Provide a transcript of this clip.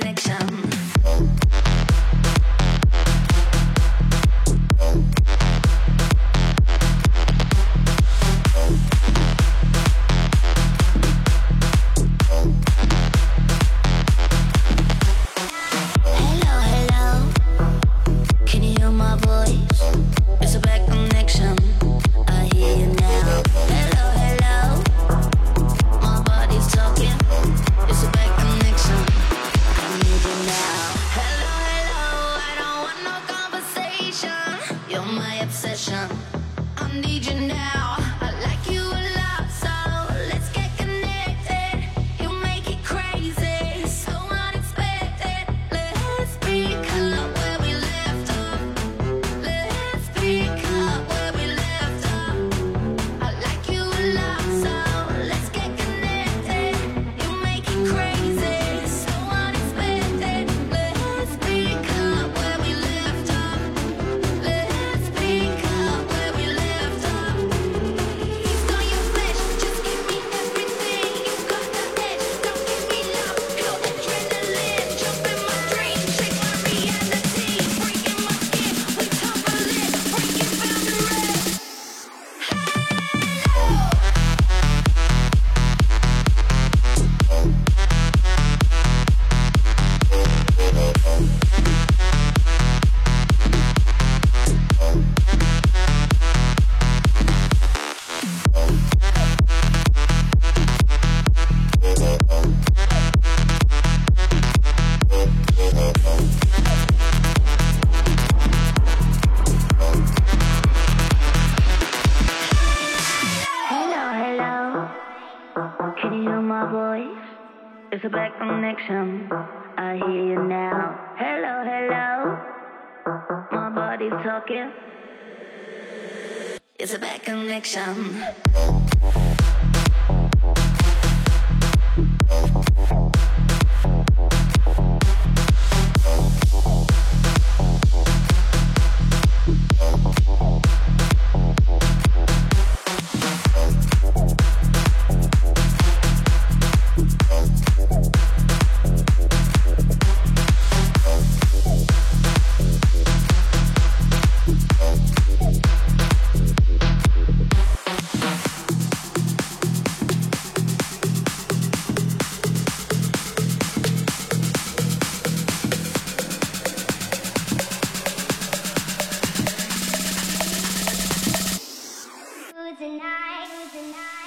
connection. my obsession. voice is a bad uh, uh. connection. I hear you now. Hello, hello. My body's talking. It's a bad connection. was a night, was a night.